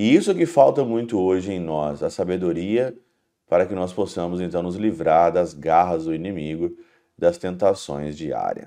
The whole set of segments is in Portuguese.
E isso que falta muito hoje em nós, a sabedoria para que nós possamos então nos livrar das garras do inimigo, das tentações diárias.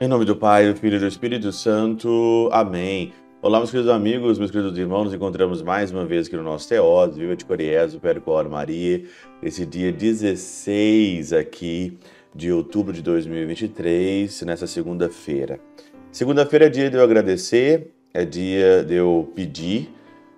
Em nome do Pai, do Filho e do Espírito Santo. Amém. Olá, meus queridos amigos, meus queridos irmãos, nos encontramos mais uma vez aqui no nosso Teós, Viva de Coriezo, Percor Maria, esse dia 16 aqui de outubro de 2023, nessa segunda-feira. Segunda-feira é dia de eu agradecer, é dia de eu pedir,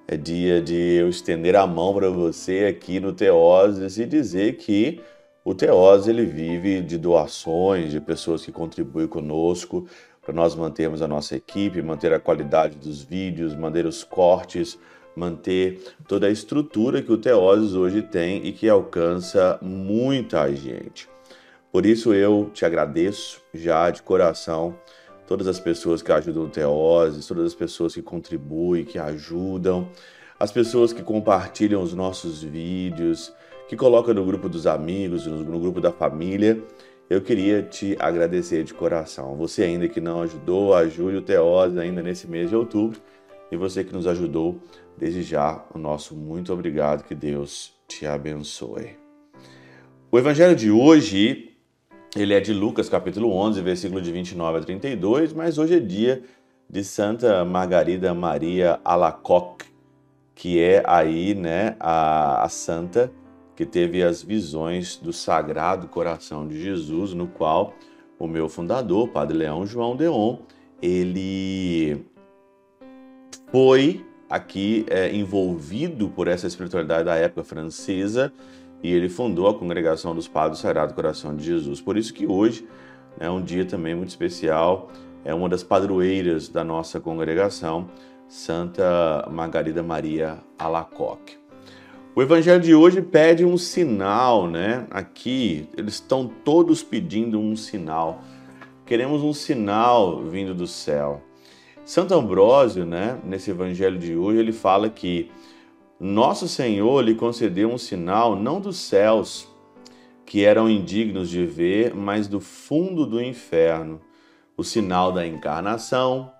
é dia de eu estender a mão para você aqui no Teós e dizer que o Teós ele vive de doações, de pessoas que contribuem conosco para nós mantermos a nossa equipe, manter a qualidade dos vídeos, manter os cortes, manter toda a estrutura que o Teoses hoje tem e que alcança muita gente. Por isso eu te agradeço já de coração todas as pessoas que ajudam o Teoses, todas as pessoas que contribuem, que ajudam, as pessoas que compartilham os nossos vídeos, que coloca no grupo dos amigos, no grupo da família. Eu queria te agradecer de coração. Você ainda que não ajudou, ajude o Teose ainda nesse mês de outubro. E você que nos ajudou, desde já, o nosso muito obrigado. Que Deus te abençoe. O evangelho de hoje, ele é de Lucas, capítulo 11, versículo de 29 a 32, mas hoje é dia de Santa Margarida Maria Alacoque, que é aí, né, a, a santa que teve as visões do Sagrado Coração de Jesus, no qual o meu fundador, Padre Leão João Deon, ele foi aqui é, envolvido por essa espiritualidade da época francesa e ele fundou a congregação dos Padres do Sagrado Coração de Jesus. Por isso que hoje é um dia também muito especial, é uma das padroeiras da nossa congregação, Santa Margarida Maria Alacoque. O evangelho de hoje pede um sinal, né? Aqui eles estão todos pedindo um sinal. Queremos um sinal vindo do céu. Santo Ambrósio, né, nesse evangelho de hoje, ele fala que nosso Senhor lhe concedeu um sinal não dos céus, que eram indignos de ver, mas do fundo do inferno, o sinal da encarnação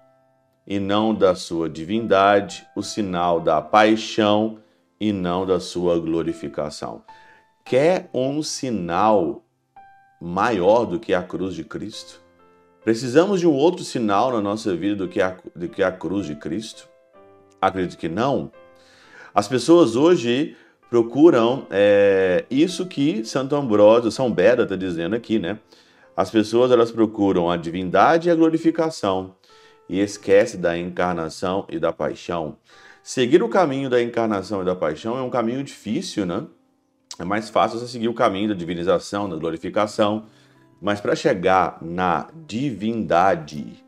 e não da sua divindade, o sinal da paixão e não da sua glorificação. Quer um sinal maior do que a cruz de Cristo? Precisamos de um outro sinal na nossa vida do que a, do que a cruz de Cristo? Acredito que não. As pessoas hoje procuram é, isso que Santo Ambrósio, São Beda está dizendo aqui, né? As pessoas elas procuram a divindade e a glorificação e esquece da encarnação e da paixão. Seguir o caminho da encarnação e da paixão é um caminho difícil, né? É mais fácil você seguir o caminho da divinização, da glorificação, mas para chegar na divindade,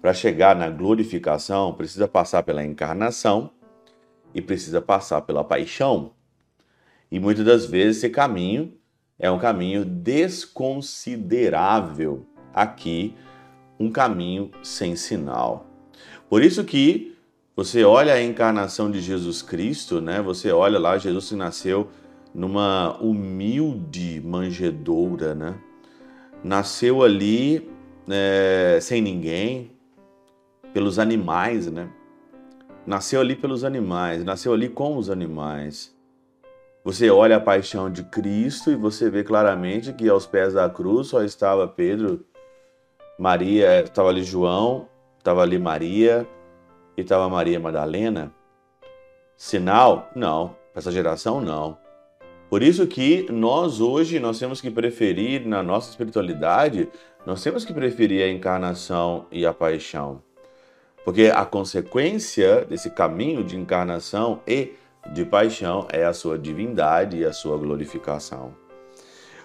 para chegar na glorificação, precisa passar pela encarnação e precisa passar pela paixão. E muitas das vezes esse caminho é um caminho desconsiderável, aqui um caminho sem sinal. Por isso que você olha a encarnação de Jesus Cristo, né? Você olha lá, Jesus que nasceu numa humilde manjedoura, né? Nasceu ali é, sem ninguém, pelos animais, né? Nasceu ali pelos animais, nasceu ali com os animais. Você olha a paixão de Cristo e você vê claramente que aos pés da cruz só estava Pedro, Maria, estava ali João, estava ali Maria, e estava Maria Madalena? Sinal? Não. Para essa geração, não. Por isso que nós hoje nós temos que preferir na nossa espiritualidade, nós temos que preferir a encarnação e a paixão. Porque a consequência desse caminho de encarnação e de paixão é a sua divindade e a sua glorificação.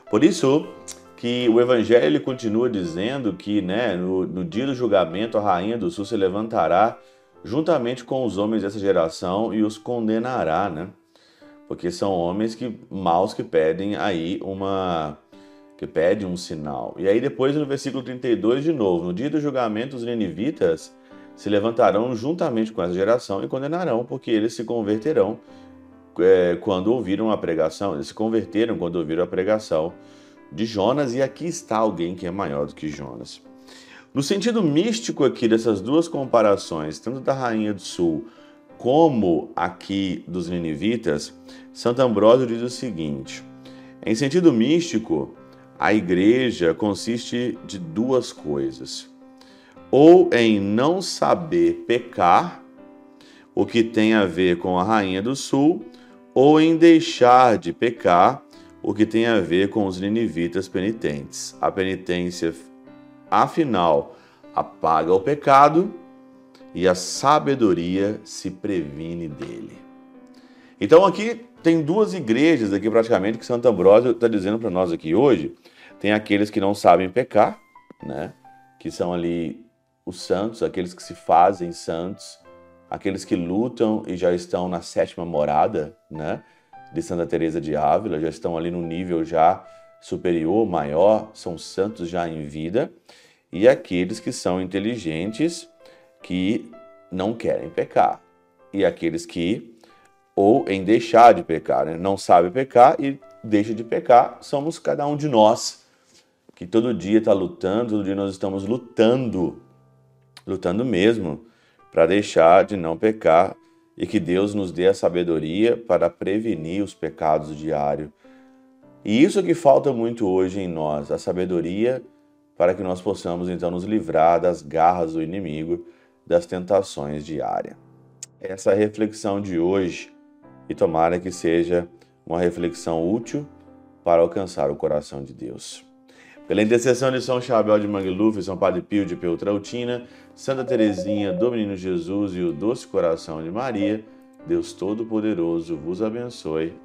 Por isso que o Evangelho continua dizendo que né, no, no dia do julgamento a rainha do sul se levantará juntamente com os homens dessa geração e os condenará, né? Porque são homens que maus que pedem aí uma que pedem um sinal. E aí depois no versículo 32 de novo, no dia do julgamento os ninivitas se levantarão juntamente com essa geração e condenarão, porque eles se converterão é, quando ouviram a pregação, eles se converteram quando ouviram a pregação de Jonas, e aqui está alguém que é maior do que Jonas. No sentido místico aqui dessas duas comparações, tanto da Rainha do Sul como aqui dos ninivitas, Santo Ambrósio diz o seguinte: em sentido místico, a igreja consiste de duas coisas. Ou em não saber pecar, o que tem a ver com a Rainha do Sul, ou em deixar de pecar, o que tem a ver com os ninivitas penitentes. A penitência, afinal, apaga o pecado e a sabedoria se previne dele. Então aqui tem duas igrejas aqui praticamente que Santo Ambrósio está dizendo para nós aqui hoje. Tem aqueles que não sabem pecar, né? Que são ali os santos, aqueles que se fazem santos, aqueles que lutam e já estão na sétima morada, né, de Santa Teresa de Ávila, já estão ali no nível já superior, maior, são santos já em vida, e aqueles que são inteligentes que não querem pecar, e aqueles que ou em deixar de pecar, né? não sabe pecar e deixa de pecar, somos cada um de nós que todo dia está lutando, todo dia nós estamos lutando, lutando mesmo para deixar de não pecar e que Deus nos dê a sabedoria para prevenir os pecados diários. E isso que falta muito hoje em nós, a sabedoria para que nós possamos então nos livrar das garras do inimigo, das tentações diárias. Essa reflexão de hoje e tomara que seja uma reflexão útil para alcançar o coração de Deus. Pela intercessão de São Chabel de Mangluf, São Padre Pio de Peltrautina, Santa Teresinha do Menino Jesus e o Doce Coração de Maria, Deus Todo-Poderoso vos abençoe.